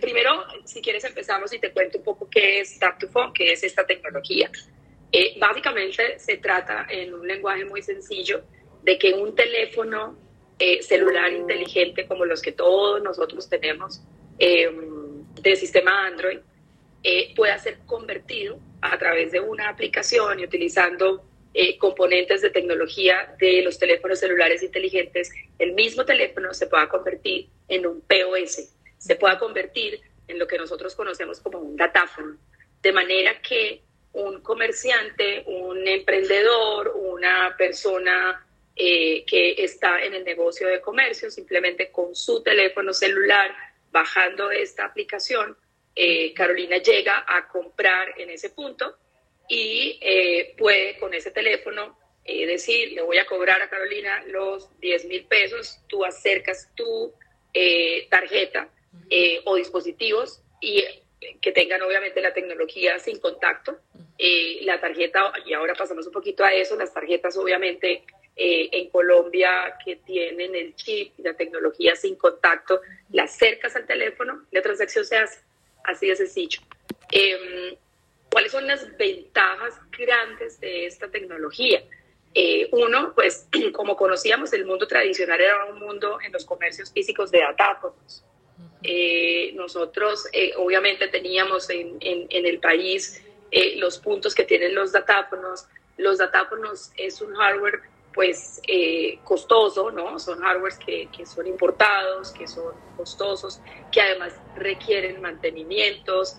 primero, si quieres empezamos y te cuento un poco qué es Tap to Phone, qué es esta tecnología. Eh, básicamente se trata en un lenguaje muy sencillo de que un teléfono eh, celular inteligente como los que todos nosotros tenemos eh, de sistema Android pueda ser convertido a través de una aplicación y utilizando componentes de tecnología de los teléfonos celulares inteligentes, el mismo teléfono se pueda convertir en un POS, se pueda convertir en lo que nosotros conocemos como un datáfono, de manera que un comerciante, un emprendedor, una persona eh, que está en el negocio de comercio, simplemente con su teléfono celular, bajando esta aplicación, eh, Carolina llega a comprar en ese punto y eh, puede con ese teléfono decir, le voy a cobrar a Carolina los 10 mil pesos, tú acercas tu tarjeta o dispositivos y que tengan obviamente la tecnología sin contacto. Eh, la tarjeta, y ahora pasamos un poquito a eso, las tarjetas obviamente eh, en Colombia que tienen el chip y la tecnología sin contacto, las acercas al teléfono, la transacción se hace así de sencillo. Em, ¿Cuáles son las ventajas grandes de esta tecnología? Eh, uno, pues como conocíamos, el mundo tradicional era un mundo en los comercios físicos de datáfonos. Eh, nosotros eh, obviamente teníamos en, en, el país eh, los puntos que tienen los datáfonos. Los datáfonos es un hardware pues costoso, ¿no? Son hardwares que, que, son importados, que son costosos, que además requieren mantenimientos,